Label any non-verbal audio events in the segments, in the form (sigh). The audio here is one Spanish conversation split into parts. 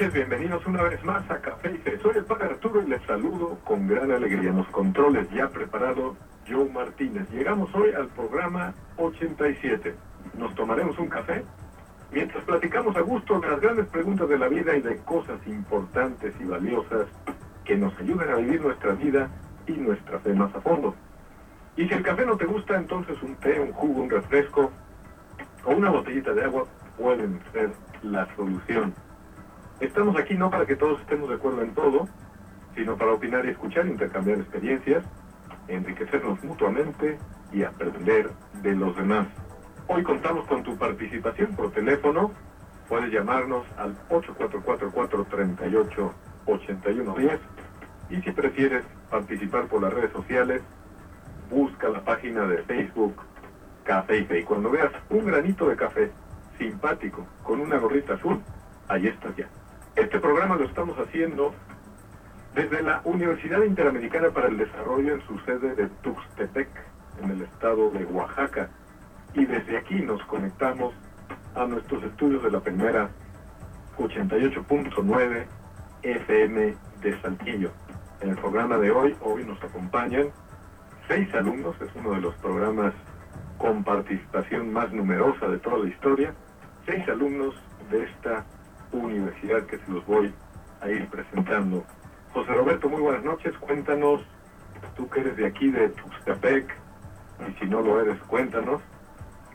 Noches, bienvenidos una vez más a Café y Fe. Soy el Padre Arturo y les saludo con gran alegría. Los controles ya preparado, Joe Martínez. Llegamos hoy al programa 87. Nos tomaremos un café mientras platicamos a gusto de las grandes preguntas de la vida y de cosas importantes y valiosas que nos ayudan a vivir nuestra vida y nuestra fe más a fondo. Y si el café no te gusta, entonces un té, un jugo, un refresco o una botellita de agua pueden ser la solución. Estamos aquí no para que todos estemos de acuerdo en todo, sino para opinar y escuchar, intercambiar experiencias, enriquecernos mutuamente y aprender de los demás. Hoy contamos con tu participación por teléfono. Puedes llamarnos al 8444-388110 y si prefieres participar por las redes sociales, busca la página de Facebook Café y cuando veas un granito de café simpático con una gorrita azul, ahí estás ya. Este programa lo estamos haciendo desde la Universidad Interamericana para el Desarrollo en su sede de Tuxtepec, en el estado de Oaxaca. Y desde aquí nos conectamos a nuestros estudios de la primera 88.9 FM de Saltillo. En el programa de hoy, hoy nos acompañan seis alumnos, es uno de los programas con participación más numerosa de toda la historia, seis alumnos de esta universidad que se los voy a ir presentando. José Roberto, muy buenas noches, cuéntanos, tú que eres de aquí, de Tuxtepec, y si no lo eres, cuéntanos,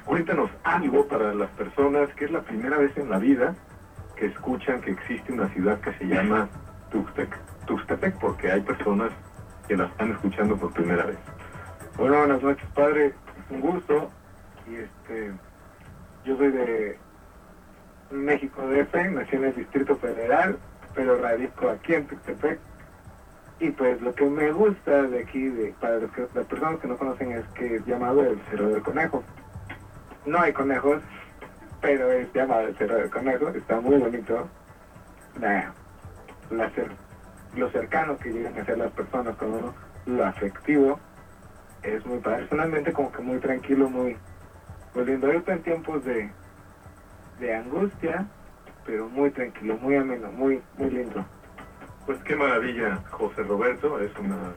cuéntanos algo para las personas que es la primera vez en la vida que escuchan que existe una ciudad que se llama Tuxtepec, Tuxtepec porque hay personas que la están escuchando por primera vez. Bueno, buenas noches, padre. Un gusto. Y este, yo soy de México DF, nací en el Distrito Federal, pero radico aquí en Tuxtepec. Y pues lo que me gusta de aquí, de, para los que- las personas que no conocen, es que es llamado el Cerro del Conejo. No hay conejos, pero es llamado el Cerro del Conejo. Está muy bonito. La, la cer- lo cercano que llegan a ser las personas con uno, lo afectivo es muy personalmente como que muy tranquilo, muy, muy lindo. Ahorita en tiempos de, de angustia, pero muy tranquilo, muy ameno, muy, muy lindo. Pues qué maravilla, José Roberto, es una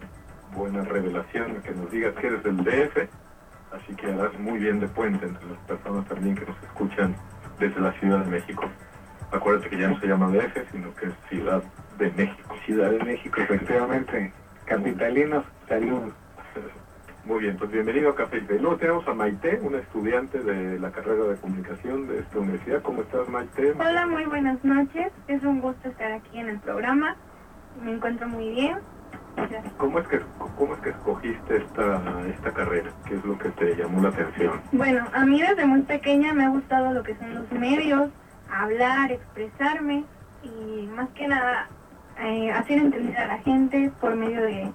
buena revelación que nos digas que eres del DF, así que harás muy bien de puente entre las personas también que nos escuchan desde la Ciudad de México. Acuérdate que ya no se llama DF, sino que es Ciudad de México. Ciudad de México, efectivamente. Capitalinos, saludos. Muy bien, pues bienvenido a Café y. Luego tenemos a Maite, una estudiante de la carrera de comunicación de esta universidad. ¿Cómo estás, Maite? Hola, muy buenas noches. Es un gusto estar aquí en el programa. Me encuentro muy bien. Gracias. ¿Cómo es que, cómo es que escogiste esta, esta carrera? ¿Qué es lo que te llamó la atención? Bueno, a mí desde muy pequeña me ha gustado lo que son los medios, hablar, expresarme y más que nada eh, hacer entender a la gente por medio de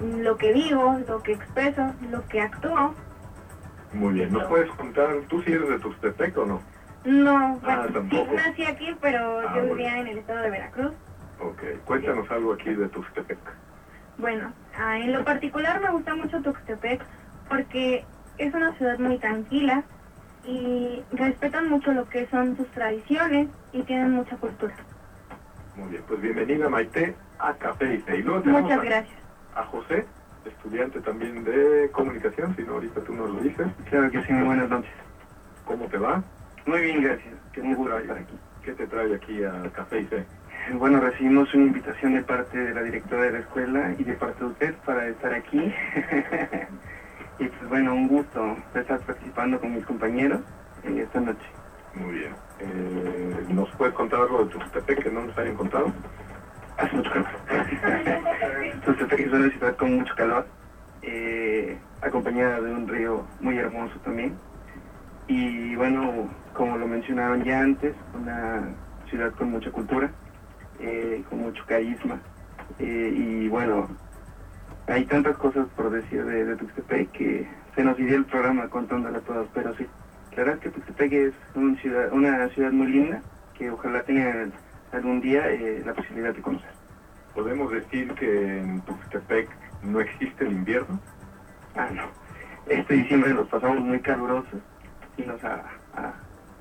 lo que digo, lo que expreso, lo que actúo. Muy bien, ¿nos puedes contar, tú sí eres de Tuxtepec o no? No, bueno, sí, tampoco. nací aquí, pero Ah, yo bueno. vivía en el estado de Veracruz. Ok, cuéntanos algo aquí de Tuxtepec. Bueno, ah, en lo particular me gusta mucho Tuxtepec porque es una ciudad muy tranquila y respetan mucho lo que son sus tradiciones y tienen mucha cultura. Muy bien, pues bienvenida Maite a Café y Muchas gracias. A José, estudiante también de comunicación, si no ahorita tú nos lo dices. Claro que sí, muy buenas noches. ¿Cómo te va? Muy bien, gracias. ¿Qué Un gusto estar aquí. ¿Qué te trae aquí a Café y Fe? Bueno, recibimos una invitación de parte de la directora de la escuela y de parte de usted para estar aquí. (laughs) y pues bueno, un gusto estar participando con mis compañeros en esta noche. Muy bien. Eh, ¿Nos puedes contar algo de Tuxtepec que no nos hayan contado? Hace mucho calor. Tuxtepec es una ciudad con mucho calor, eh, acompañada de un río muy hermoso también. Y bueno, como lo mencionaron ya antes, una ciudad con mucha cultura. eh, con mucho carisma. Eh, y bueno, hay tantas cosas por decir de, de, Tuxtepec que se nos iría el programa contándole a todos, pero sí, la verdad es que Tuxtepec es una ciudad, una ciudad muy linda que ojalá tenga algún día eh, la posibilidad de conocer. ¿Podemos decir que en Tuxtepec no existe el invierno? Ah, no. Este diciembre los pasamos muy calurosos y nos ha, ha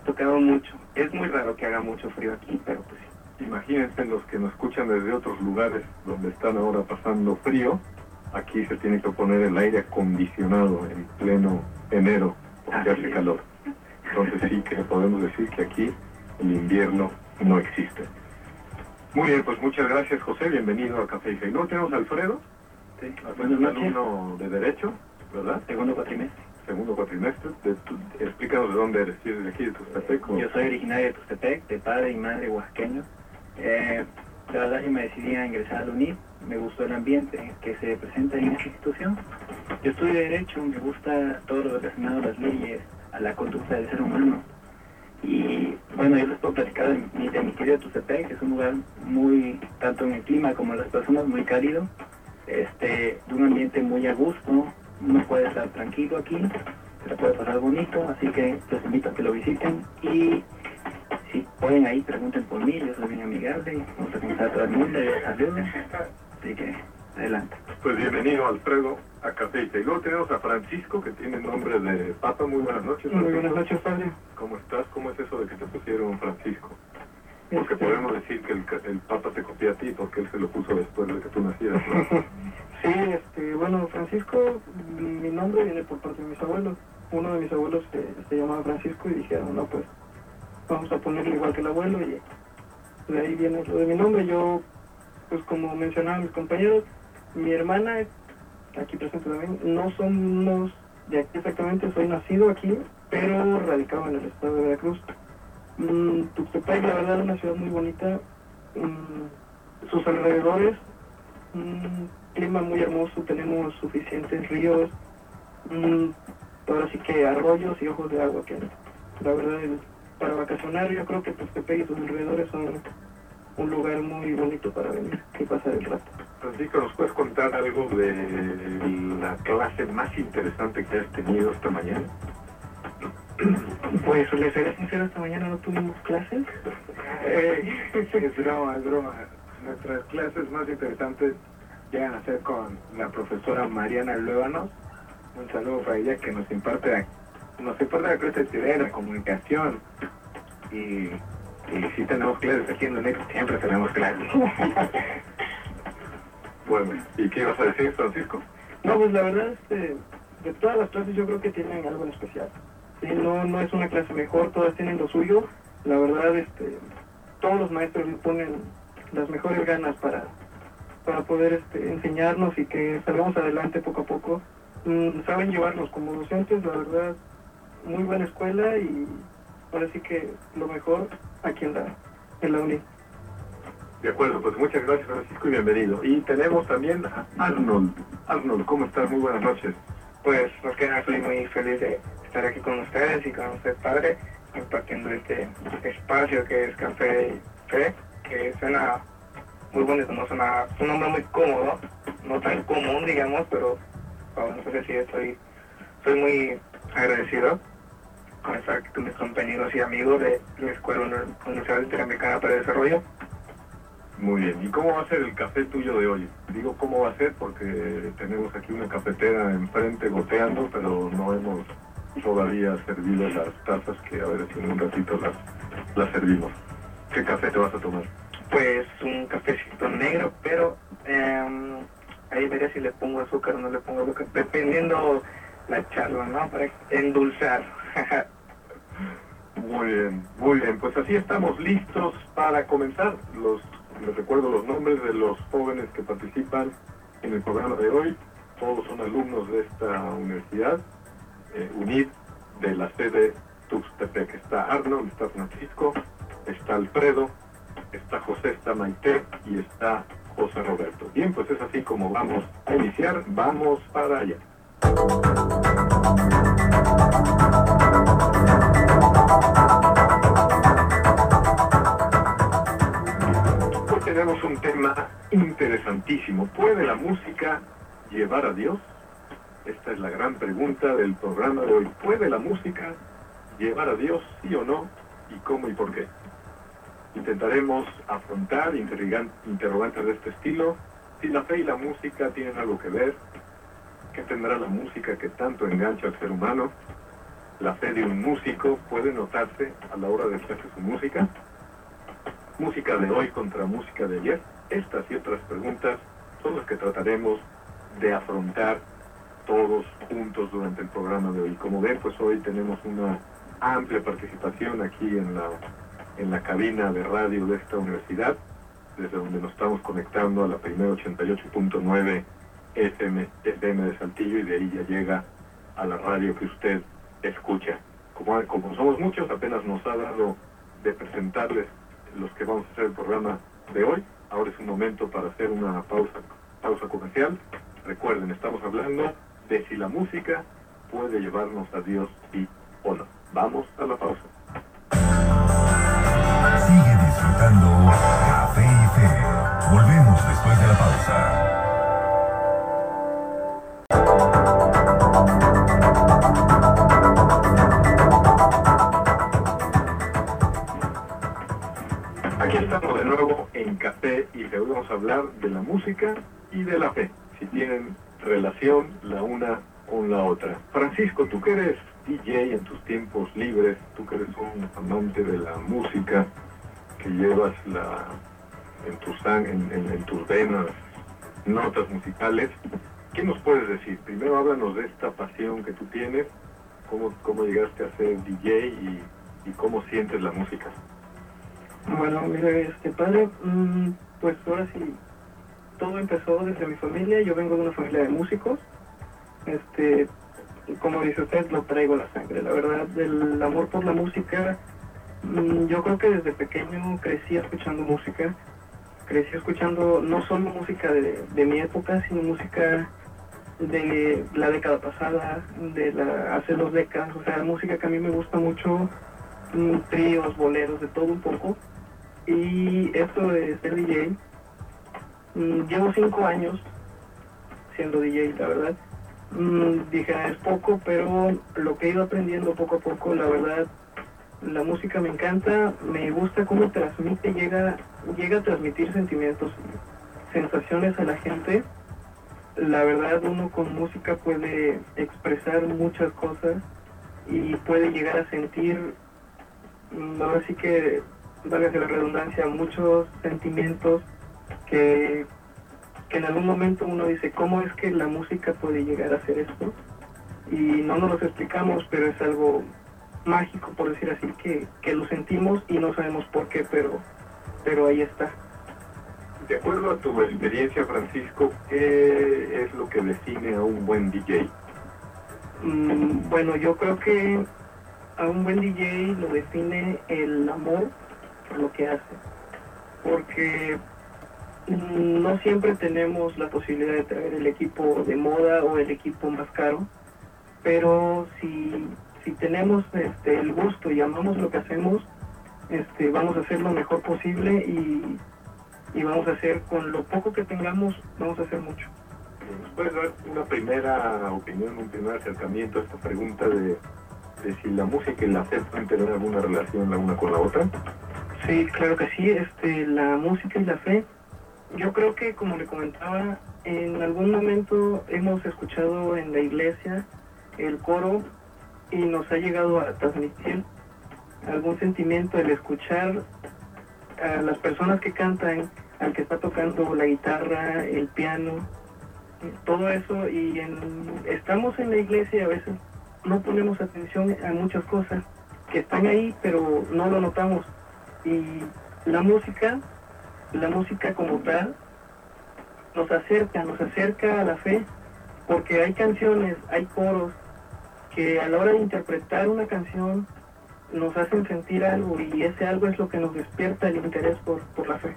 tocado mucho. Es muy raro que haga mucho frío aquí, pero pues sí. Imagínense los que nos escuchan desde otros lugares donde están ahora pasando frío, aquí se tiene que poner el aire acondicionado en pleno enero porque hace calor. Entonces sí que podemos decir que aquí el invierno no existe. Muy bien, pues muchas gracias José, bienvenido a Café y ¿No tenemos a Alfredo? Sí, Alfredo es alumno de Derecho, ¿verdad? Segundo cuatrimestre. Segundo cuatrimestre. De tu, explícanos de dónde eres, si eres de aquí, de Tuxtepec. Yo soy originario de Tuxtepec, de padre y madre oaxaqueño. Eh, la verdad yo me decidí a ingresar a la UNID, me gustó el ambiente que se presenta en esta institución. Yo estudio Derecho, me gusta todo lo relacionado a las leyes, a la conducta del ser humano. Y bueno, yo les puedo platicar de mi, de mi querido que es un lugar muy, tanto en el clima como en las personas, muy cálido, este, de un ambiente muy a gusto, uno puede estar tranquilo aquí, se le puede pasar bonito, así que los invito a que lo visiten y si pueden ahí pregunten por mí, yo soy bien amigable, vamos a contar a todo el mundo, yo así que adelante. Pues bienvenido Alfredo a Café y Luego tenemos a Francisco que tiene nombre de Papa, muy buenas noches. Muy buenas noches, padre. ¿Cómo estás? ¿Cómo es eso de que te pusieron Francisco? Porque podemos decir que el, el, Papa te copia a ti porque él se lo puso después de que tú nacieras, ¿no? (laughs) sí, este, bueno, Francisco, mi nombre viene por parte de mis abuelos. Uno de mis abuelos se, se llamaba Francisco y dijeron, no, pues vamos a ponerle igual que el abuelo y de ahí viene lo de mi nombre. Yo, pues como mencionaban mis compañeros, mi hermana, aquí presente también, no somos de aquí exactamente, soy nacido aquí, pero radicado en el estado de Veracruz. Mm, Tuxtepec, la verdad, es una ciudad muy bonita. Mm, sus alrededores, un clima muy hermoso, tenemos suficientes ríos, mm, ahora sí que arroyos y ojos de agua, que la verdad es, para vacacionar yo creo que Tuxtepec y sus alrededores son un lugar muy bonito para venir y pasar el rato. Francisco, ¿nos puedes contar algo de la clase más interesante que has tenido esta mañana? Pues les seré sincero, esta mañana no tuvimos clases. Eh, es (laughs) broma, es broma. Nuestras clases más interesantes llegan a ser con la profesora Mariana Luébanos. Un saludo para ella que nos imparte, nos imparte la clase de la comunicación. Y, y si tenemos clases aquí en UNED, siempre tenemos clases. (laughs) bueno, ¿y qué ibas a decir, Francisco? No, pues la verdad, este, de todas las clases yo creo que tienen algo en especial. Sí, no, no es una clase mejor, todas tienen lo suyo. La verdad, este, todos los maestros le ponen las mejores ganas para, para poder este, enseñarnos y que salgamos adelante poco a poco. Mm, saben llevarnos como docentes, la verdad, muy buena escuela y ahora sí que lo mejor aquí en la, en la uni. De acuerdo, pues muchas gracias Francisco y bienvenido. Y tenemos también a Arnold. Arnold, ¿cómo estás? Muy buenas noches. Pues, más que nada, estoy muy feliz de estar aquí con ustedes y con usted, padre, compartiendo este espacio que es Café y Fe, que suena muy bonito, no suena, es un nombre muy cómodo, no tan común, digamos, pero vamos a decir, estoy, estoy muy agradecido con estar aquí con mis compañeros y amigos de la Escuela Universidad Interamericana para el Desarrollo. Muy bien, ¿y cómo va a ser el café tuyo de hoy? Digo cómo va a ser porque tenemos aquí una cafetera enfrente goteando, pero no hemos todavía servido las tazas que a ver si en un ratito las, las servimos. ¿Qué café te vas a tomar? Pues un cafecito negro, pero eh, ahí veré si le pongo azúcar o no le pongo azúcar, dependiendo la charla, ¿no? Para endulzar. (laughs) muy bien, muy bien. Pues así estamos listos para comenzar. Los, les recuerdo los nombres de los jóvenes que participan en el programa de hoy. Todos son alumnos de esta universidad, eh, UNID, de la sede Tuxtepec. Está Arnold, está Francisco, está Alfredo, está José, está Maite y está José Roberto. Bien, pues es así como vamos a iniciar. Vamos para allá. Tenemos un tema interesantísimo. ¿Puede la música llevar a Dios? Esta es la gran pregunta del programa de hoy. ¿Puede la música llevar a Dios, sí o no? ¿Y cómo y por qué? Intentaremos afrontar interrogantes de este estilo. Si la fe y la música tienen algo que ver, ¿qué tendrá la música que tanto engancha al ser humano? ¿La fe de un músico puede notarse a la hora de hacer su música? Música de hoy contra música de ayer? Estas y otras preguntas son las que trataremos de afrontar todos juntos durante el programa de hoy. Como ven, pues hoy tenemos una amplia participación aquí en la, en la cabina de radio de esta universidad, desde donde nos estamos conectando a la primera 88.9 FM, FM de Saltillo y de ahí ya llega a la radio que usted escucha. Como, como somos muchos, apenas nos ha dado de presentarles los que vamos a hacer el programa de hoy. Ahora es un momento para hacer una pausa, pausa comercial. Recuerden, estamos hablando de si la música puede llevarnos a Dios y o no. Vamos a la pausa. Sigue disfrutando Café y Fe. Volvemos después de la pausa. Estamos de nuevo en Café y. Hoy vamos a hablar de la música y de la fe, si tienen relación la una con la otra. Francisco, tú que eres DJ en tus tiempos libres, tú que eres un amante de la música, que llevas la, en, tus, en, venas notas musicales, ¿qué nos puedes decir? Primero háblanos de esta pasión que tú tienes, cómo, cómo llegaste a ser DJ y cómo sientes la música. Bueno, este padre, mm, pues ahora sí, todo empezó desde mi familia. Yo vengo de una familia de músicos. Este, como dice usted, lo traigo la sangre. La verdad, el amor por la música, mm, yo creo que desde pequeño crecí escuchando música. Crecí escuchando no solo música de, de mi época, sino música de la década pasada, de la, hace dos décadas. O sea, música que a mí me gusta mucho, mm, tríos, boleros, de todo un poco. Y esto de ser DJ, mm, llevo cinco años siendo DJ, la verdad. Mm, dije, es poco, pero lo que he ido aprendiendo poco a poco, la verdad, la música me encanta, me gusta cómo transmite, llega, llega a transmitir sentimientos, sensaciones a la gente. La verdad, uno con música puede expresar muchas cosas y puede llegar a sentir, mm, ahora sí que valga la redundancia, muchos sentimientos que, que en algún momento uno dice, ¿cómo es que la música puede llegar a hacer esto? Y no nos los explicamos, pero es algo mágico, por decir así, que, que lo sentimos y no sabemos por qué, pero, pero ahí está. De acuerdo a tu experiencia, Francisco, ¿qué es lo que define a un buen DJ? Mm, bueno, yo creo que a un buen DJ lo define el amor lo que hace. Porque no siempre tenemos la posibilidad de traer el equipo de moda o el equipo más caro, pero si, si tenemos este, el gusto y amamos lo que hacemos, este, vamos a hacer lo mejor posible y, y vamos a hacer con lo poco que tengamos, vamos a hacer mucho. ¿Nos puedes dar una primera opinión, un primer acercamiento a esta pregunta de, de si la música y la fe pueden tener alguna relación la una con la otra? Sí, claro que sí. Este, la música y la fe. Yo creo que, como le comentaba, en algún momento hemos escuchado en la iglesia el coro y nos ha llegado a transmitir algún sentimiento el escuchar a las personas que cantan, al que está tocando la guitarra, el piano, todo eso y estamos en la iglesia y a veces no ponemos atención a muchas cosas que están ahí pero no lo notamos y la música, la música como tal, nos acerca, nos acerca a la fe, porque hay canciones, hay coros que a la hora de interpretar una canción nos hacen sentir algo y ese algo es lo que nos despierta el interés por, por la fe.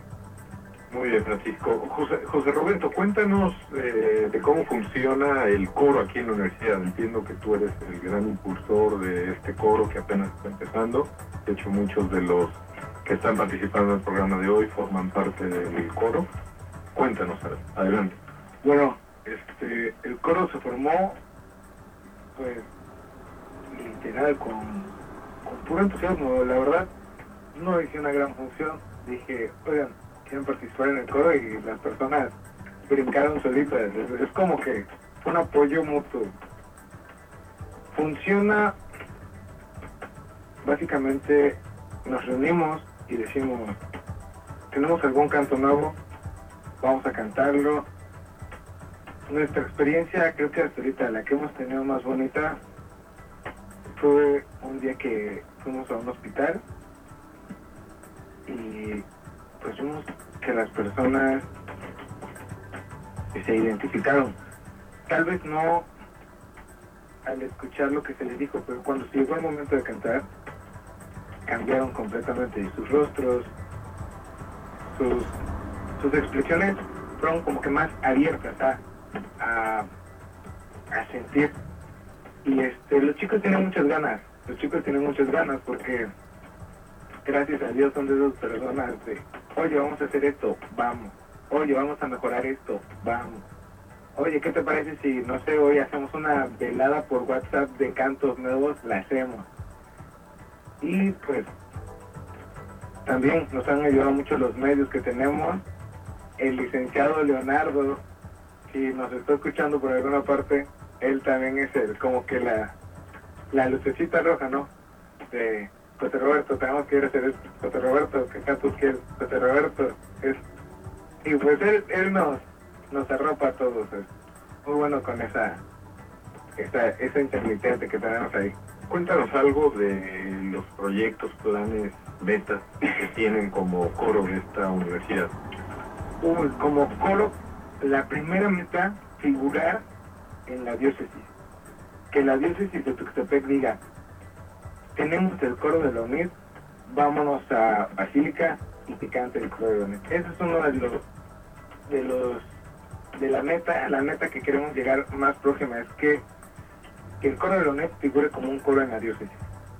Muy bien, Francisco. José, José Roberto, cuéntanos eh, de cómo funciona el coro aquí en la universidad. Entiendo que tú eres el gran impulsor de este coro que apenas está empezando. De hecho, muchos de los que están participando en el programa de hoy forman parte del coro. Cuéntanos, adelante. Bueno, este, el coro se formó, pues, literal, con, con puro entusiasmo. La verdad, no hice una gran función. Dije, oigan, quieren participar en el coro y las personas brincaron solitas. Es, como que un apoyo mutuo. Funciona, básicamente, nos reunimos y decimos, tenemos algún canto nuevo, vamos a cantarlo. Nuestra experiencia, creo que hasta ahorita la que hemos tenido más bonita, fue un día que fuimos a un hospital y pues vimos que las personas se identificaron. Tal vez no al escuchar lo que se les dijo, pero cuando se llegó el momento de cantar, cambiaron completamente sus rostros, sus, sus expresiones fueron como que más abiertas a, a, sentir. Y este, los chicos tienen muchas ganas, los chicos tienen muchas ganas porque gracias a Dios son de esas personas de, oye, vamos a hacer esto, vamos, oye, vamos a mejorar esto, vamos. Oye, ¿qué te parece si, no sé, hoy hacemos una velada por WhatsApp de cantos nuevos? La hacemos y pues también nos han ayudado mucho los medios que tenemos. El licenciado Leonardo, si nos está escuchando por alguna parte, él también es el, como que la, la lucecita roja, ¿no? De José Roberto, tenemos que ir a hacer esto. José Roberto, ¿qué cantos quieres? José Roberto, es... Y pues él, él nos, nos arropa a todos. Es muy bueno con esa, esa, esa intermitente que tenemos ahí. Cuéntanos algo de los proyectos, planes, metas que tienen como coro de esta universidad. Uy, como coro, la primera meta, figurar en la diócesis. Que la diócesis de Tuxtepec diga, tenemos el coro de la UNID, vámonos a Basílica y que cante el coro de la UNID. Ese es uno de los, de los, de la meta, la meta que queremos llegar más próxima, es que que el coro de Lonet figure como un coro en la diócesis,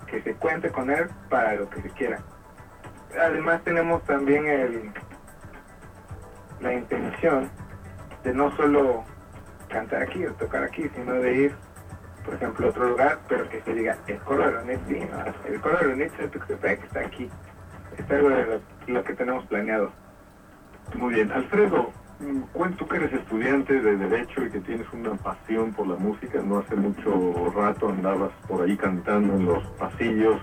que se cuente con él para lo que se quiera. Además tenemos también el, la intención de no solo cantar aquí o tocar aquí, sino de ir, por ejemplo, a otro lugar, pero que se diga, el coro de Lonet el coro de Lonet Tuxtepec está aquí. Es algo de lo que tenemos planeado. Muy bien, Alfredo, Cuento que eres estudiante de Derecho y que tienes una pasión por la música. No hace mucho rato andabas por ahí cantando en los pasillos,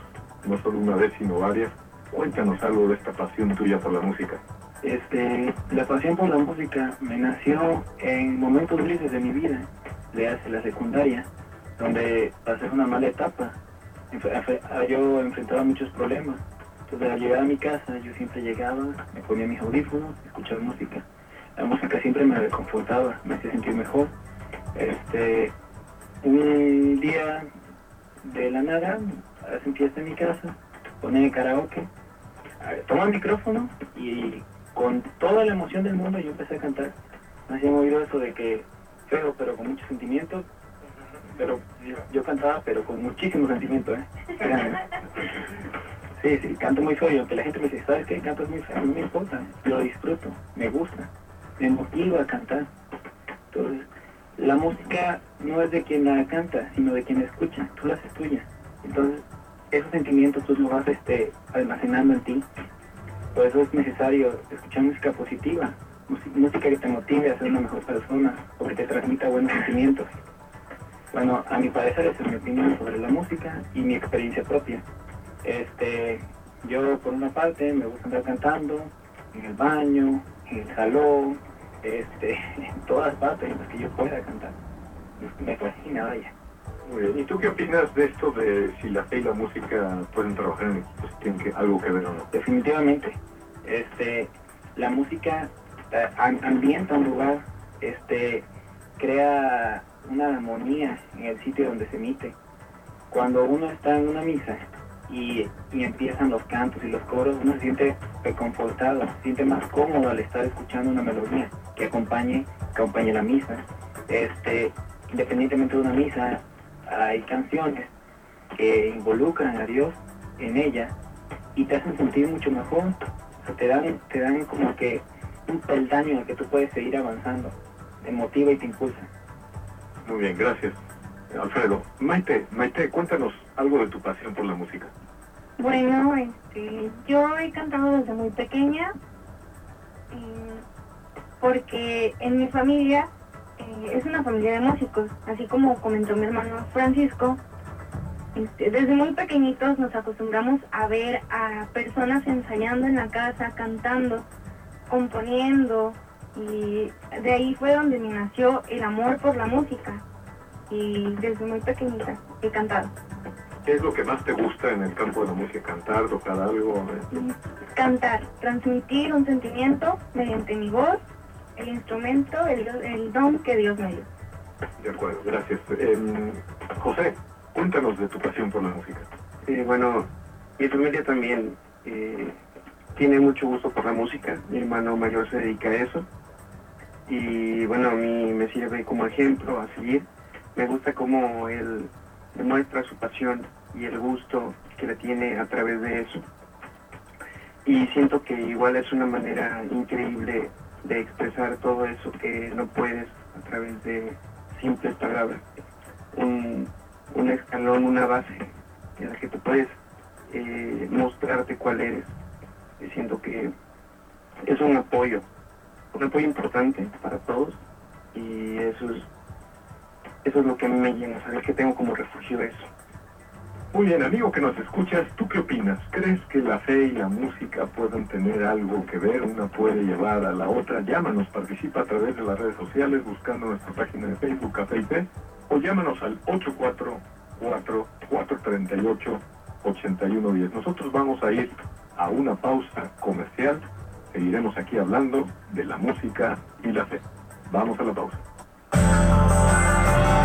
no solo una vez, sino varias. Cuéntanos algo de esta pasión tuya por la música. Este, la pasión por la música me nació en momentos grises de mi vida, de hace la secundaria, donde pasé una mala etapa. Yo enfrentaba muchos problemas. Entonces al llegar a mi casa yo siempre llegaba, me ponía mis audífonos, escuchaba música la música siempre me reconfortaba, me hacía sentir mejor. Este, un día de la nada, hacen fiesta en mi casa, ponen karaoke, tomé el micrófono y con toda la emoción del mundo yo empecé a cantar. Me hacía oído eso de que feo, pero con mucho sentimiento. Pero yo, cantaba, pero con muchísimo sentimiento, ¿eh? (laughs) Sí, sí, canto muy feo. Aunque la gente me dice, ¿sabes qué? Cantas muy feo. No me importa. Lo disfruto. Me gusta me motiva a cantar. Entonces, la música no es de quien la canta, sino de quien escucha, tú la haces tuya. Entonces, esos sentimientos tú los vas este, almacenando en ti. Por eso es necesario escuchar música positiva, música que te motive a ser una mejor persona o que te transmita buenos sentimientos. Bueno, a mi parecer esa es mi opinión sobre la música y mi experiencia propia. Este, yo por una parte me gusta andar cantando en el baño, en el salón, este, (laughs) en todas partes en las que yo pueda cantar. Me fascina, vaya. Muy bien. ¿Y tú qué opinas de esto de si la fe y la música pueden trabajar en equipos? ¿Tienen que, algo que ver o no? Definitivamente. Este, la música eh, ambienta un lugar, este, crea una armonía en el sitio donde se emite. Cuando uno está en una misa y, empiezan los cantos y los coros, uno se siente reconfortado, se siente más cómodo al estar escuchando una melodía que acompañe, que acompañe la misa. Este, independientemente de una misa, hay canciones que involucran a Dios en ella y te hacen sentir mucho mejor. te dan, te dan como que un peldaño en el que tú puedes seguir avanzando. Te motiva y te impulsa. Muy bien, gracias. Alfredo, Maite, Maite, cuéntanos algo de tu pasión por la música. Bueno, este, yo he cantado desde muy pequeña, porque en mi familia eh, es una familia de músicos, así como comentó mi hermano Francisco. Este, desde muy pequeñitos nos acostumbramos a ver a personas ensayando en la casa, cantando, componiendo, y de ahí fue donde me nació el amor por la música. Y desde muy pequeñita he cantado. ¿Qué es lo que más te gusta en el campo de la música? ¿Cantar, tocar algo? Cantar, transmitir un sentimiento mediante mi voz, el instrumento, el, don que Dios me dio. De acuerdo, gracias. Em, José, cuéntanos de tu pasión por la música. bueno, mi familia también eh, tiene mucho gusto por la música. Mi hermano mayor se dedica a eso. Y bueno, a mí me sirve como ejemplo a seguir. Me gusta cómo él demuestra su pasión y el gusto que le tiene a través de eso. Y siento que igual es una manera increíble de expresar todo eso que no puedes a través de simples palabras. Un, escalón, una base en la que tú puedes eh, mostrarte cuál eres. Y siento que es un apoyo, un apoyo importante para todos y eso es eso es lo que a mí me llena, saber que tengo como refugio eso. Muy bien, amigo que nos escuchas, ¿tú qué opinas? ¿Crees que la fe y la música pueden tener algo que ver? Una puede llevar a la otra. Llámanos, participa a través de las redes sociales buscando nuestra página de Facebook Café y o llámanos al 844-438-8110. Nosotros vamos a ir a una pausa comercial. Seguiremos aquí hablando de la música y la fe. Vamos a la pausa.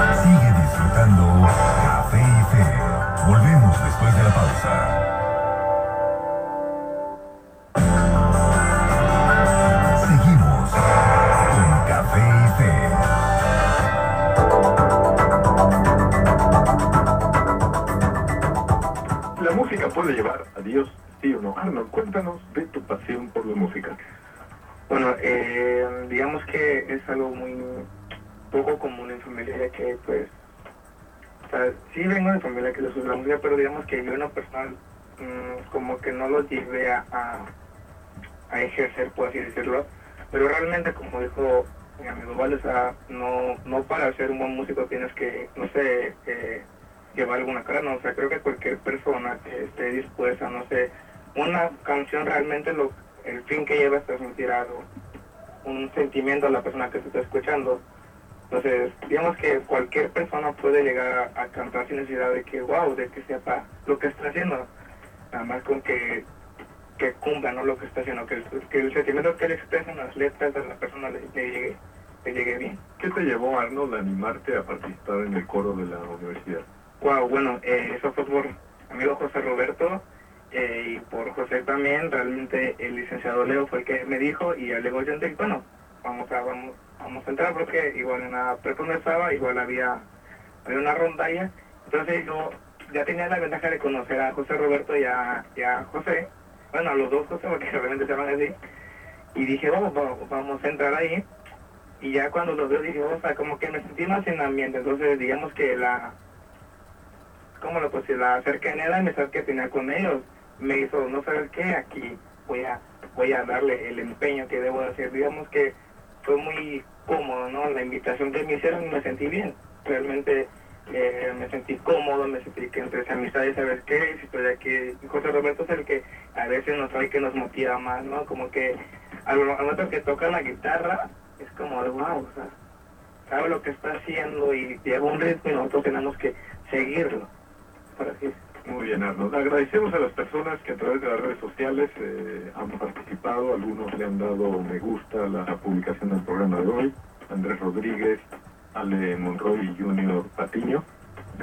Sigue disfrutando Café y Fe. Volvemos después de la pausa. Seguimos con Café y Fe. La música puede llevar a Dios, sí o no. Arnold, cuéntanos de tu pasión por la música. Bueno, eh, digamos que es algo muy poco común en familia, que pues, o sea, sí vengo de familia que les gusta la música, pero digamos que yo en lo personal mm, como que no lo llevé a, a, ejercer, por así decirlo, pero realmente como dijo mi amigo Vale, o sea, no, no para ser un buen músico tienes que, no sé, eh, llevar alguna cara, no, o sea, creo que cualquier persona que esté dispuesta, no sé, una canción realmente lo, el fin que lleva es transmitir algo, un sentimiento a la persona que se está escuchando, entonces, digamos que cualquier persona puede llegar a, cantar sin necesidad de que, wow, de que sepa lo que está haciendo. Nada más con que, que cumpla ¿no? lo que está haciendo, que el, que el sentimiento que él expresa en las letras de la persona le, llegue, le llegue bien. ¿Qué te llevó, Arnold, a animarte a participar en el coro de la universidad? Wow, bueno, eh, eso fue por amigo José Roberto eh, y por José también. Realmente el licenciado Leo fue el que me dijo y ya le digo yo, bueno, vamos a, vamos vamos a entrar porque igual en la prepa estaba, igual había, había una rondalla. Entonces yo ya tenía la ventaja de conocer a José Roberto y a, José, bueno, a los dos José, porque (laughs) realmente se llaman así. Y dije, vamos, vamos, a entrar ahí. Y ya cuando los veo dije, o sea, como que me sentí más en ambiente. Entonces digamos que la, ¿cómo lo pues La cercanía, la amistad que tenía con ellos me hizo no saber qué, aquí voy a, voy a darle el empeño que debo hacer. Digamos que fue muy cómodo, ¿no? La invitación que me hicieron y me sentí bien. Realmente eh, me sentí cómodo, me sentí que entre amistades, ¿sabes qué? Si estoy aquí, José Roberto es el que a veces nos trae que nos motiva más, ¿no? Como que al momento que toca la guitarra, es como wow, o sea, sabe lo que está haciendo y lleva un ritmo y nosotros tenemos que seguirlo. Por así muy bien, Arnold. Agradecemos a las personas que a través de las redes sociales eh, han participado. Algunos le han dado me gusta a la publicación del programa de hoy. Andrés Rodríguez, Ale Monroy y Junior Patiño.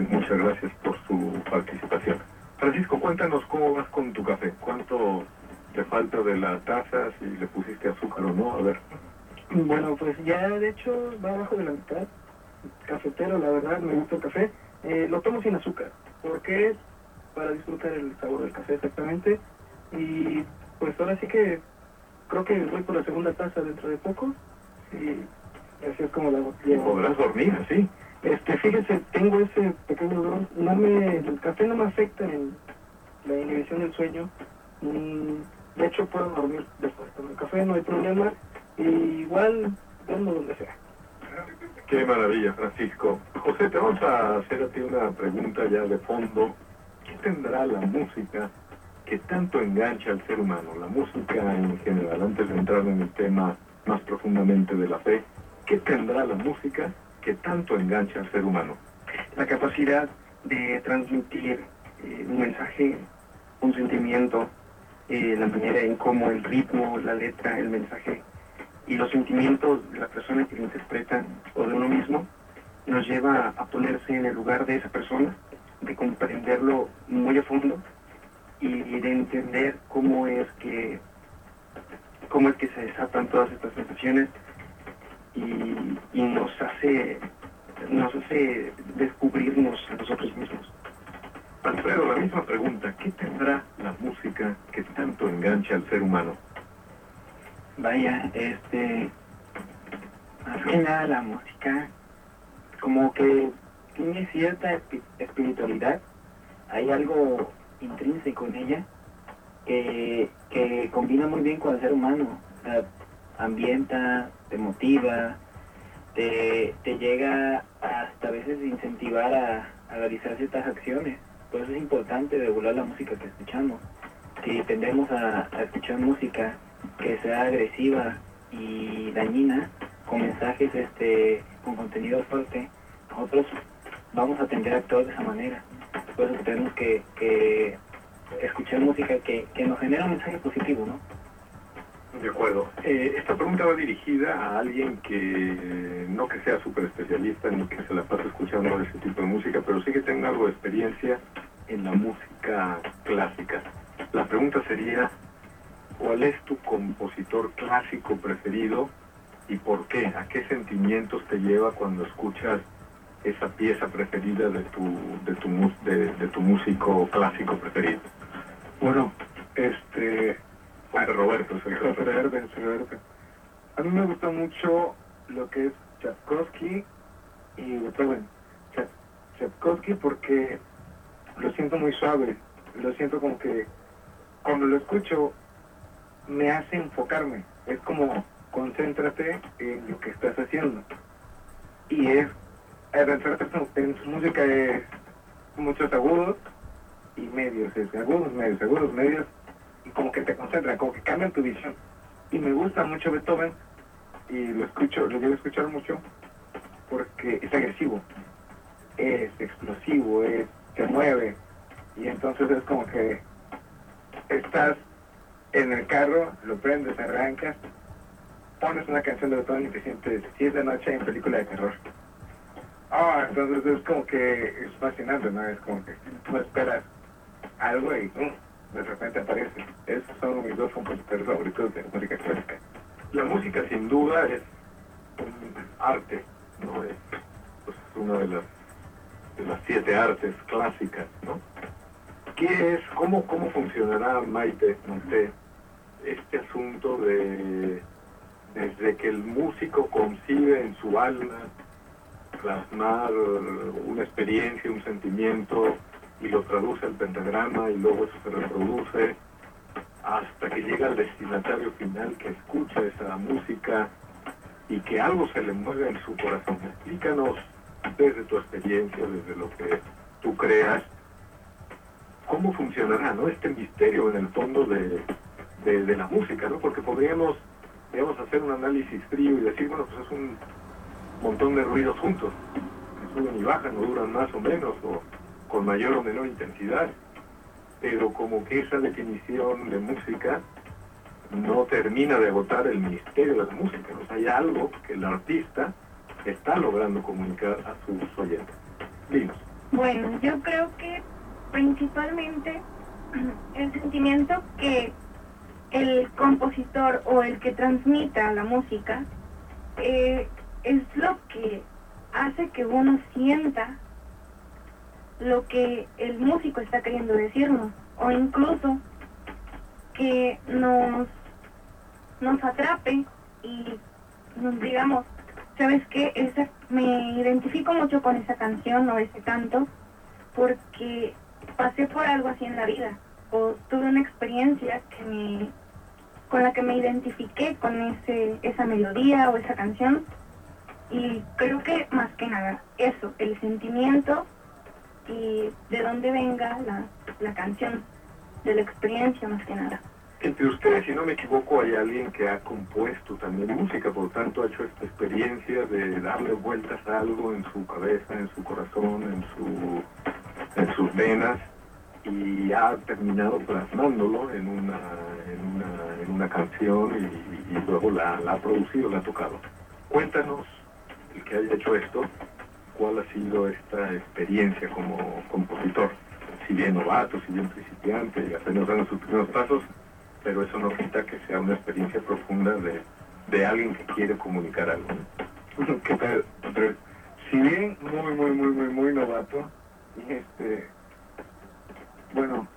Muchas gracias por su participación. Francisco, cuéntanos cómo vas con tu café. ¿Cuánto te falta de la taza? Si le pusiste azúcar o no. A ver. Bueno, pues ya de hecho va abajo de la mitad. Cafetero, la verdad, me gusta el café. Eh, lo tomo sin azúcar. porque para disfrutar el sabor del café exactamente. Y pues ahora sí que creo que voy por la segunda taza dentro de poco. Y así es como la Y podrás dormir así. Este, fíjese, tengo ese pequeño dolor. No me, el café no me afecta en la inhibición del sueño. Mm, de hecho, puedo dormir después de el café, no hay problema. Y igual, duermo donde sea. Qué maravilla, Francisco. José, te vamos a hacer a ti una pregunta ya de fondo. ¿Qué tendrá la música que tanto engancha al ser humano? La música en general, antes de entrar en el tema más profundamente de la fe, ¿qué tendrá la música que tanto engancha al ser humano? La capacidad de transmitir eh, un mensaje, un sentimiento, eh, la manera en cómo el ritmo, la letra, el mensaje y los sentimientos de la persona que lo interpreta o de uno mismo nos lleva a ponerse en el lugar de esa persona, de comprenderlo muy a fondo y de entender cómo es que cómo es que se desatan todas estas sensaciones y, y nos hace nos hace descubrirnos a nosotros mismos. Alfredo, la misma pregunta, ¿qué tendrá la música que tanto engancha al ser humano? Vaya, este, más que nada la música, como que tiene cierta espiritualidad, hay algo intrínseco en ella que, que combina muy bien con el ser humano, ambienta, te motiva, te, te llega hasta a veces incentivar a, realizar ciertas acciones. Por eso es importante regular la música que escuchamos. Si tendemos a, a escuchar música que sea agresiva y dañina, con mensajes este, con contenido fuerte, nosotros vamos a tender a actuar de esa manera. Por eso tenemos que, escuchar música que, que, nos genera un mensaje positivo, ¿no? De acuerdo. Eh, esta pregunta va dirigida a alguien que no que sea súper especialista ni que se la pase escuchando ese tipo de música, pero sí que tenga algo de experiencia en la música clásica. La pregunta sería, ¿Cuál es tu compositor clásico preferido y por qué? ¿A qué sentimientos te lleva cuando escuchas esa pieza preferida de tu, de tu, de, tu músico clásico preferido? Bueno, este... Fue Roberto, Roberto, A mí me gusta mucho lo que es Tchaikovsky y Beethoven. Tchaikovsky porque lo siento muy suave, lo siento como que cuando lo escucho me hace enfocarme. Es como, concéntrate en lo que estás haciendo. Y es, en su música es muchos agudos y medios, es agudos, medios, agudos, medios, y como que te concentran, como que cambian tu visión. Y me gusta mucho Beethoven, y lo escucho, lo quiero escuchar mucho, porque es agresivo, es explosivo, es, se mueve, y entonces es como que estás en el carro, lo prendes, arrancas, pones una canción de Beethoven y te sientes, si es de noche en película de terror. Ah, entonces es como que es fascinante, ¿no? Es como que tú esperas algo y de repente aparece. Esos son mis dos compositores favoritos de música clásica. La música sin duda es un arte, ¿no? Es pues, una de las, de las siete artes clásicas, ¿no? ¿Qué es, cómo, cómo funcionará, Maite, Maite, este asunto de desde que el músico concibe en su alma plasmar una experiencia, un sentimiento y lo traduce al pentagrama y luego eso se reproduce hasta que llega al destinatario final que escucha esa música y que algo se le mueve en su corazón. Explícanos desde tu experiencia, desde lo que tú creas, cómo funcionará ¿no? este misterio en el fondo de, de, la música, ¿no? porque podríamos digamos, hacer un análisis frío y decir, bueno, pues es un montón de ruidos juntos, que suben y bajan, o duran más o menos, o con mayor o menor intensidad, pero como que esa definición de música no termina de agotar el misterio de la música, o sea, hay algo que el artista está logrando comunicar a sus oyentes. Dinos. Bueno, yo creo que principalmente el sentimiento que el compositor o el que transmita la música eh, es lo que hace que uno sienta lo que el músico está queriendo decirnos o incluso que nos, nos atrape y nos digamos, ¿sabes qué? Me identifico mucho con esa canción o ese canto porque pasé por algo así en la vida o tuve una experiencia que me, con la que me identifiqué con ese, esa melodía o esa canción y creo que más que nada eso, el sentimiento y de dónde venga la, la canción, de la experiencia más que nada. Entre ustedes, si no me equivoco, hay alguien que ha compuesto también música, por lo tanto ha hecho esta experiencia de darle vueltas a algo en su cabeza, en su corazón, en, su, en sus venas y ha terminado plasmándolo en una, en una, en una canción y, y luego la, la, ha producido, la ha tocado. Cuéntanos, el que haya hecho esto, cuál ha sido esta experiencia como compositor. Si bien novato, si bien principiante, y apenas dando sus primeros pasos, pero eso no quita que sea una experiencia profunda de, alguien que quiere comunicar algo. (laughs) si bien muy, muy, muy, muy, muy novato, este, bueno,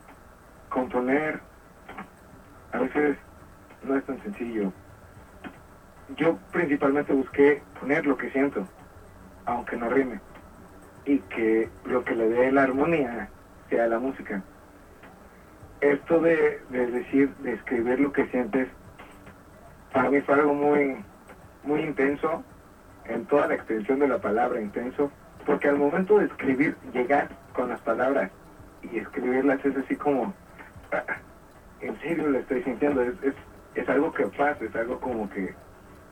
componer a veces no es tan sencillo. Yo principalmente busqué poner lo que siento, aunque no rime, y que lo que le dé la armonía sea la música. Esto de, decir, de escribir lo que sientes, para mí fue algo muy, muy intenso, en toda la extensión de la palabra intenso, porque al momento de escribir, llegar con las palabras y escribirlas es así como, ah, en serio lo estoy sintiendo, es, es, es algo que pasa, es algo como que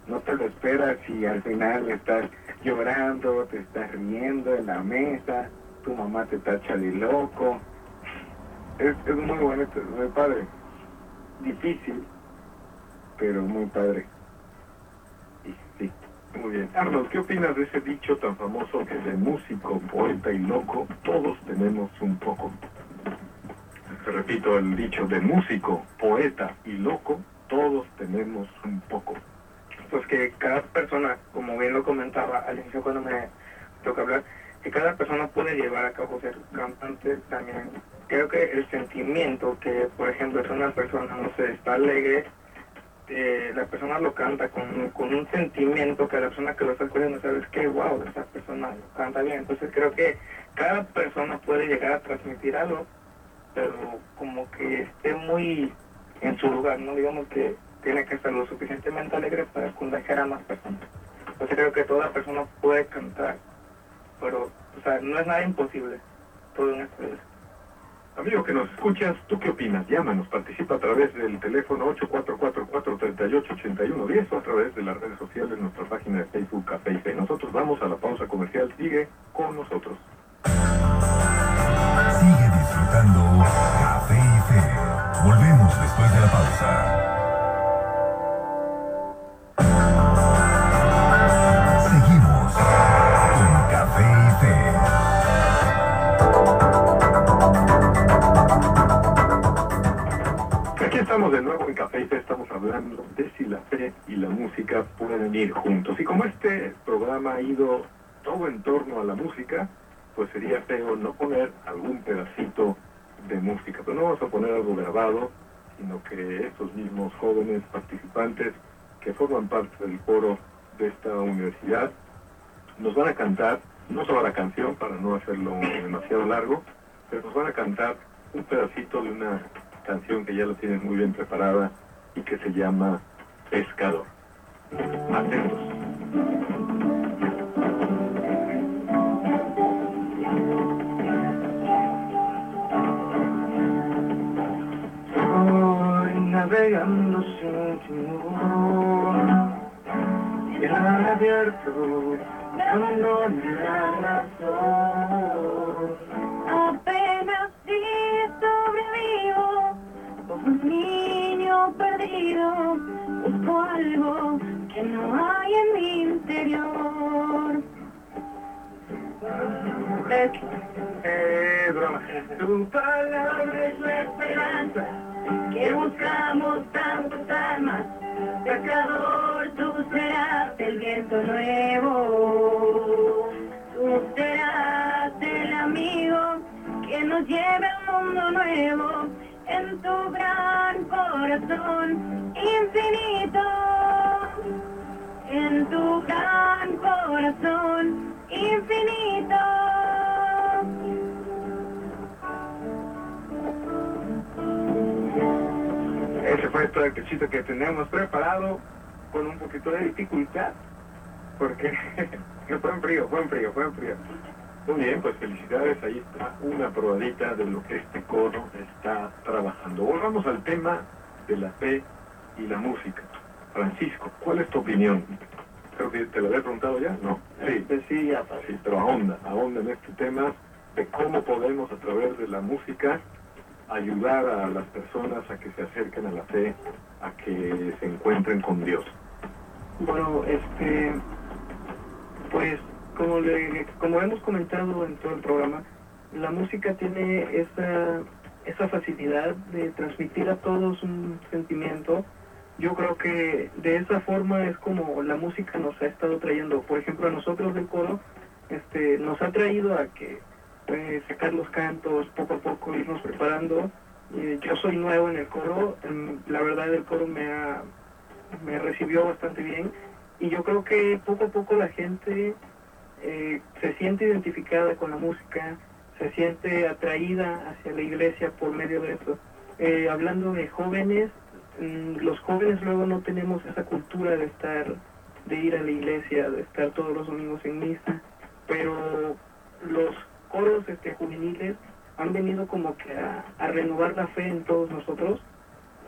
no te lo esperas y al final estás llorando, te estás riendo en la mesa, tu mamá te tacha de loco. Es, es muy bonito, muy padre. Difícil, pero muy padre. Y sí, muy bien. Arnold, ¿qué opinas de ese dicho tan famoso que de músico, poeta y loco, todos tenemos un poco? Repito el dicho de músico, poeta y loco, todos tenemos un poco pues que cada persona, como bien lo comentaba al inicio cuando me toca hablar, que cada persona puede llevar a cabo ser cantante también. Creo que el sentimiento que, por ejemplo, es una persona, no sé, está alegre, eh, la persona lo canta con, con, un sentimiento que la persona que lo está escuchando sabes que, wow, esa persona lo canta bien. Entonces creo que cada persona puede llegar a transmitir algo, pero como que esté muy en su lugar, ¿no? Digamos que tiene que estar lo suficientemente alegre para contagiar a más personas. Entonces creo que toda persona puede cantar, pero o sea, no es nada imposible todo en esta vida. Amigo que nos escuchas, ¿tú qué opinas? Llámanos, participa a través del teléfono 8444-388110 o a través de las redes sociales, en nuestra página de Facebook Café y Fe. Nosotros vamos a la pausa comercial, sigue con nosotros. Sigue disfrutando Café y Fe. Volvemos después de la pausa. Estamos de nuevo en Café y Fe, estamos hablando de si la fe y la música pueden ir juntos. Y como este programa ha ido todo en torno a la música, pues sería feo no poner algún pedacito de música. Pero no vamos a poner algo grabado, sino que estos mismos jóvenes participantes que forman parte del coro de esta universidad nos van a cantar, no solo la canción para no hacerlo demasiado largo, pero nos van a cantar un pedacito de una canción que ya lo tienen muy bien preparada y que se llama Pescador. Atentos. Estoy navegando sin timón, el mar abierto, cuando la razón. Perdido, busco algo que no hay en mi interior. Eh, Tu palabra es la esperanza que buscamos tantas almas. Pescador, tú serás el viento nuevo. Tú serás el amigo que nos lleve a un mundo nuevo en tu gran corazón. infinito, en tu gran corazón infinito. Ese fue todo el cachito que tenemos preparado con un poquito de dificultad, porque (laughs) fue en frío, fue en frío, fue en frío. Muy bien, pues felicidades, ahí está una probadita de lo que este coro está trabajando. Volvamos al tema de la fe y la música. Francisco, ¿cuál es tu opinión? Creo que te lo había preguntado ya, ¿no? Sí, sí, ya, sí, pero ahonda, ahonda en este tema de cómo podemos a través de la música ayudar a las personas a que se acerquen a la fe, a que se encuentren con Dios. Bueno, este, pues como, le, como hemos comentado en todo el programa, la música tiene esa, esa facilidad de transmitir a todos un sentimiento. Yo creo que de esa forma es como la música nos ha estado trayendo. Por ejemplo, a nosotros del coro, este, nos ha traído a que eh, sacar los cantos, poco a poco irnos preparando. Yo soy nuevo en el coro, em, la verdad el coro me, ha, me recibió bastante bien y yo creo que poco a poco la gente eh, se siente identificada con la música, se siente atraída hacia la iglesia por medio de eso. Eh, hablando de jóvenes, mm, los jóvenes luego no tenemos esa cultura de estar, de ir a la iglesia, de estar todos los domingos en misa, pero los coros este, juveniles han venido como que a, a renovar la fe en todos nosotros,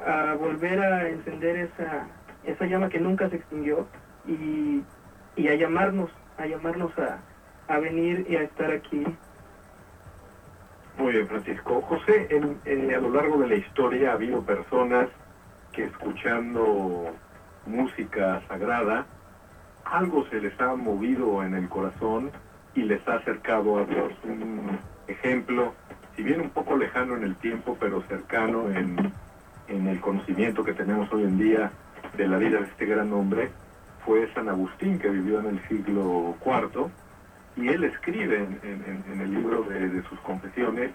a volver a encender esa, esa llama que nunca se extinguió y, y a llamarnos, a llamarnos a, a venir y a estar aquí. Muy bien, Francisco. José, en- a lo largo de la historia ha habido personas que escuchando música sagrada, algo se les ha movido en el corazón y les ha acercado a Dios. Un ejemplo, si bien un poco lejano en el tiempo, pero cercano en, en el conocimiento que tenemos hoy en día de la vida de este gran hombre, fue San Agustín, que vivió en el siglo IV, y él escribe en, el libro de, sus confesiones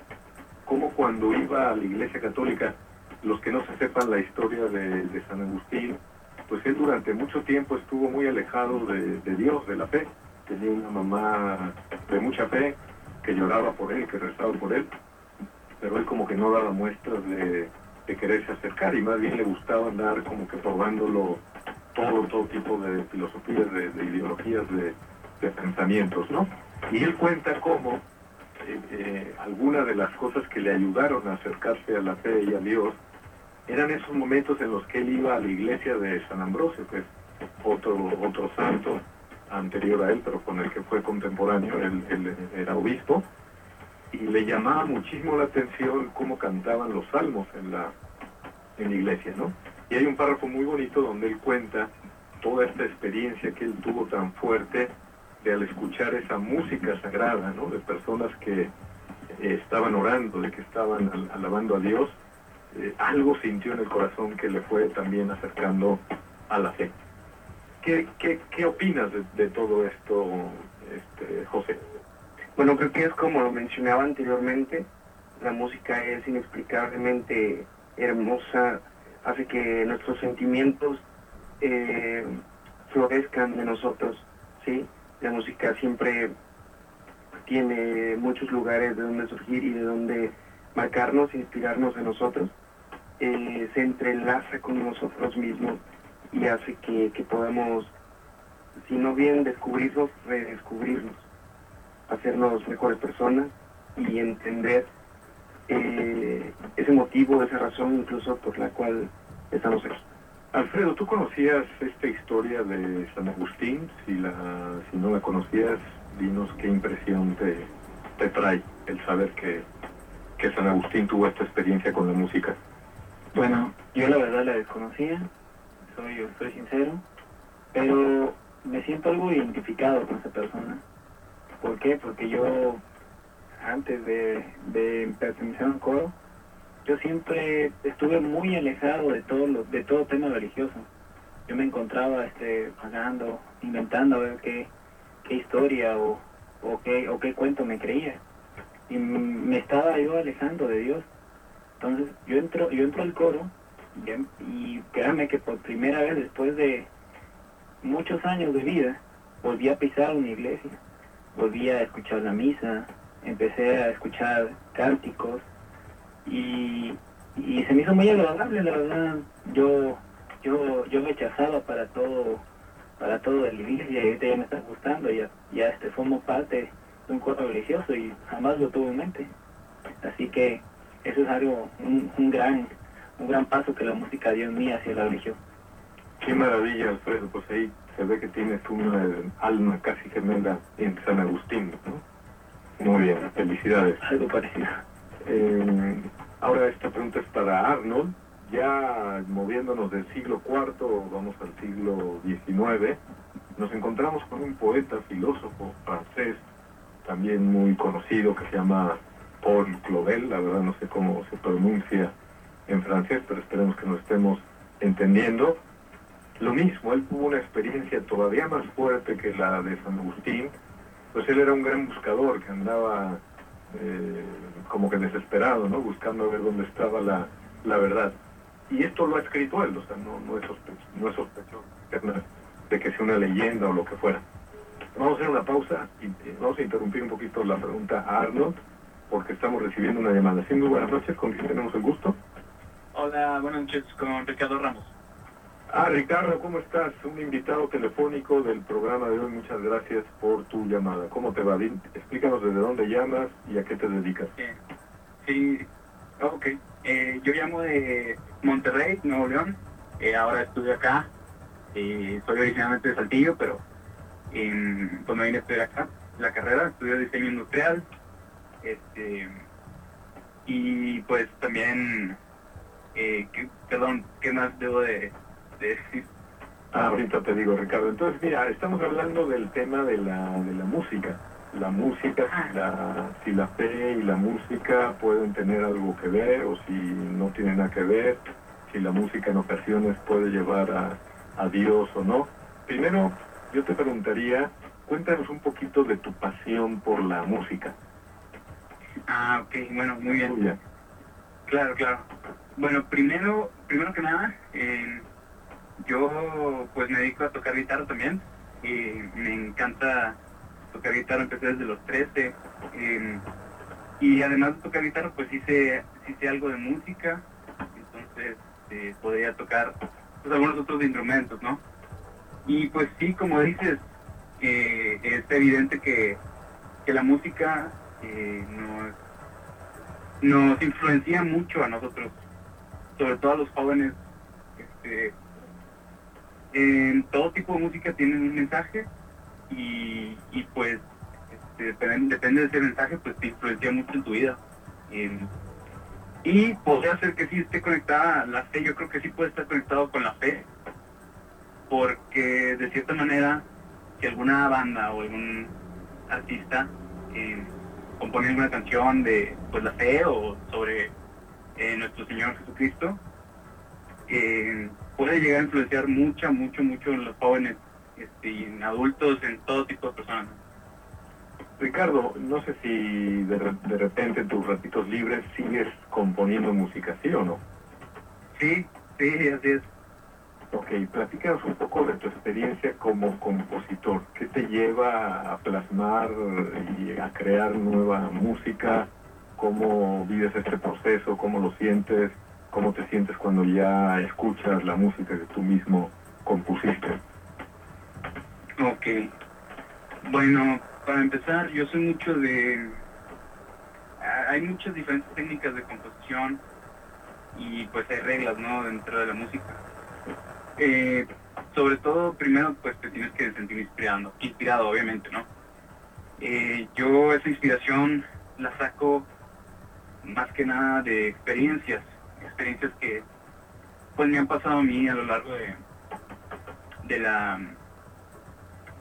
cómo cuando iba a la iglesia católica, los que no se sepan la historia de, San Agustín, pues él durante mucho tiempo estuvo muy alejado de, Dios, de la fe. Tenía una mamá de mucha fe que lloraba por él, que rezaba por él, pero él como que no daba muestras de quererse acercar y más bien le gustaba andar como que probándolo todo, todo tipo de filosofías, de, de ideologías, de, de pensamientos, ¿no? Y él cuenta cómo eh, eh, algunas de las cosas que le ayudaron a acercarse a la fe y a Dios eran esos momentos en los que él iba a la iglesia de San Ambrosio, que es otro, otro santo anterior a él, pero con el que fue contemporáneo, él, él era obispo, y le llamaba muchísimo la atención cómo cantaban los salmos en la, en la iglesia, ¿no? Y hay un párrafo muy bonito donde él cuenta toda esta experiencia que él tuvo tan fuerte de al escuchar esa música sagrada, ¿no? De personas que eh, estaban orando, de que estaban al- alabando a Dios, eh, algo sintió en el corazón que le fue también acercando a la fe. ¿Qué, qué, qué opinas de, de todo esto, este, José? Bueno, creo que es como lo mencionaba anteriormente, la música es inexplicablemente hermosa, hace que nuestros sentimientos eh, florezcan de nosotros, ¿sí? La música siempre tiene muchos lugares de donde surgir y de donde marcarnos, inspirarnos de nosotros, eh, se entrelaza con nosotros mismos y hace que, que podamos, si no bien descubrirnos, redescubrirnos hacernos mejores personas y entender eh, ese motivo, esa razón incluso por la cual estamos aquí. Alfredo, ¿tú conocías esta historia de San Agustín? Si, la, si no la conocías, dinos qué impresión te, te trae el saber que, que San Agustín tuvo esta experiencia con la música. Bueno, yo la verdad la desconocía, soy, soy sincero, pero me siento algo identificado con esa persona. ¿Por qué? Porque yo, antes de, de pertenecer a un coro, yo siempre estuve muy alejado de todo, lo- de todo tema religioso. Yo me encontraba este, pagando, inventando a ver qué, qué historia o, o, qué, o qué cuento me creía. Y me estaba yo alejando de Dios. Entonces yo entro, yo entro al coro Y, créanme que por primera vez después de muchos años de vida, volví a pisar una iglesia, volví a escuchar la misa, empecé a escuchar cánticos y, se me hizo muy agradable, la verdad. Yo yo yo rechazaba para todo para todo la iglesia y ahorita ya me está gustando, ya, ya este formo parte de un cuerpo religioso y jamás lo tuve en mente. Así que eso es algo, un, gran un gran paso que la música dio en mí hacia la religión. Qué maravilla, Alfredo, pues ahí se ve que tienes una alma casi gemela en San Agustín, ¿no? Muy bien, felicidades. Algo parecido. Eh, ahora esta pregunta es para Arnold. Ya moviéndonos del siglo IV, vamos al siglo XIX, nos encontramos con un poeta, filósofo francés, también muy conocido, que se llama Paul Claudel, la verdad no sé cómo se pronuncia en francés, pero esperemos que nos estemos entendiendo. Lo mismo, él tuvo una experiencia todavía más fuerte que la de San Agustín, pues él era un gran buscador que andaba eh, como que desesperado, ¿no? Buscando ver dónde estaba la, la verdad. Y esto lo ha escrito él, o sea, no, no es sospechoso, no de que sea una leyenda o lo que fuera. Vamos a hacer una pausa y eh, vamos a interrumpir un poquito la pregunta a Arnold, porque estamos recibiendo una llamada. Sí, muy buenas noches, ¿con quién tenemos el gusto? Hola, buenas noches, con Ricardo Ramos. Ah, Ricardo, ¿cómo estás? Un invitado telefónico del programa de hoy. Muchas gracias por tu llamada. ¿Cómo te va? Explícanos desde dónde llamas y a qué te dedicas. sí, ok. Eh, yo llamo de Monterrey, Nuevo León. Eh, ahora estudio acá. soy originalmente de Saltillo, pero pues me vine a estudiar acá. La carrera, estudio diseño industrial. Este, y pues también, eh, perdón, ¿qué más debo de Ah, ahorita te digo, Ricardo. Entonces, mira, estamos hablando del tema de la, de la música. La música, si la, si la fe y la música pueden tener algo que ver o si no tienen nada que ver, si la música en ocasiones puede llevar a, a Dios o no. Primero, yo te preguntaría, cuéntanos un poquito de tu pasión por la música. Ah, ok, bueno, muy bien. Muy bien. Claro, claro. Bueno, primero, primero que nada, eh, yo pues me dedico a tocar guitarra también y me encanta tocar guitarra, empecé desde los 13 em, y además de tocar guitarra pues hice, hice algo de música, entonces eh, podría tocar pues, algunos otros instrumentos, ¿no? Y pues sí, como dices, eh, es evidente que, la música eh, nos, nos influencia mucho a nosotros, sobre todo a los jóvenes. Este, todo tipo de música tienen un mensaje y, pues este, depende, de ese mensaje, pues te influencia mucho en tu vida. y podría ser que sí esté conectada la fe, yo creo que sí puede estar conectado con la fe, porque de cierta manera, si alguna banda o algún artista eh, compone alguna canción de pues la fe o sobre eh, nuestro Señor Jesucristo, eh, puede llegar a influenciar mucho, mucho, mucho en los jóvenes este, en adultos, en todo tipo de personas. Ricardo, no sé si de, repente en tus ratitos libres sigues componiendo música, ¿sí o no? Sí, sí, así es. Ok, platícanos un poco de tu experiencia como compositor. ¿Qué te lleva a plasmar y a crear nueva música? ¿Cómo vives este proceso? ¿Cómo lo sientes? ¿Cómo te sientes cuando ya escuchas la música que tú mismo compusiste? Ok. Bueno, para empezar, yo soy mucho de... Hay muchas diferentes técnicas de composición y pues hay reglas, ¿no? Dentro de la música. Eh, sobre todo, primero, pues te tienes que sentir inspirado, inspirado obviamente, ¿no? Eh, yo esa inspiración la saco más que nada de experiencias experiencias que pues me han pasado a mí a lo largo de, de la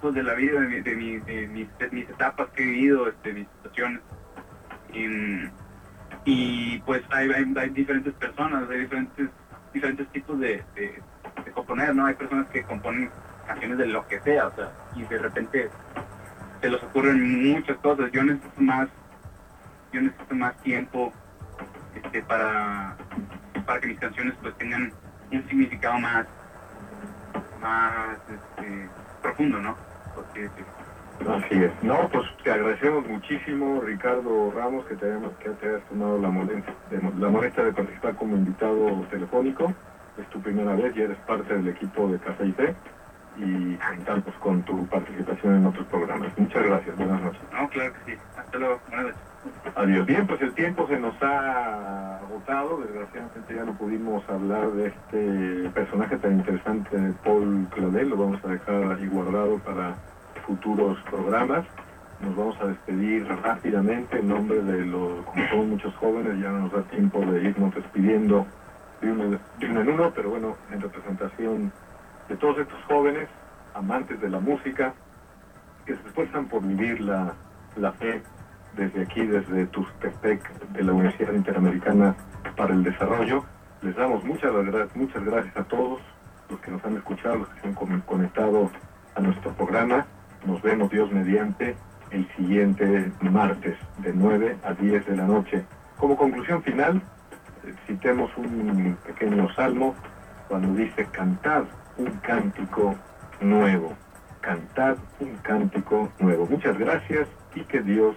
pues de la vida, de, de, mis, etapas que he vivido, este, mis situaciones. Y, pues hay, hay, diferentes personas, hay diferentes diferentes tipos de, de, componer, ¿no? Hay personas que componen canciones de lo que sea, o sea, y de repente se les ocurren muchas cosas. Yo necesito más, yo necesito más tiempo este, para, para que mis canciones pues tengan un significado más, más este, profundo, ¿no? Así es. No, pues te agradecemos muchísimo, Ricardo Ramos, que te, hayamos, que te hayas tomado la molestia, de, la molestia de participar como invitado telefónico. Es tu primera vez, ya eres parte del equipo de Café y Té y contamos con tu participación en otros programas. Muchas gracias, buenas noches. No, claro que sí. Hasta luego, buenas noches. Adiós. Bien, pues el tiempo se nos ha agotado. Desgraciadamente ya no pudimos hablar de este personaje tan interesante, Paul Claudel. Lo vamos a dejar ahí guardado para futuros programas. Nos vamos a despedir rápidamente en nombre de los, como somos muchos jóvenes, ya no nos da tiempo de irnos despidiendo de uno, uno en uno, pero bueno, en representación de todos estos jóvenes, amantes de la música, que se esfuerzan por vivir la, la fe desde aquí, desde Tustepec, de la Universidad Interamericana para el Desarrollo. Les damos muchas, muchas gracias a todos los que nos han escuchado, los que se han conectado a nuestro programa. Nos vemos Dios mediante el siguiente martes de 9 a 10 de la noche. Como conclusión final, eh, citemos un pequeño salmo cuando dice cantad un cántico nuevo. Cantad un cántico nuevo. Muchas gracias y que Dios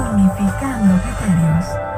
unificando criterios.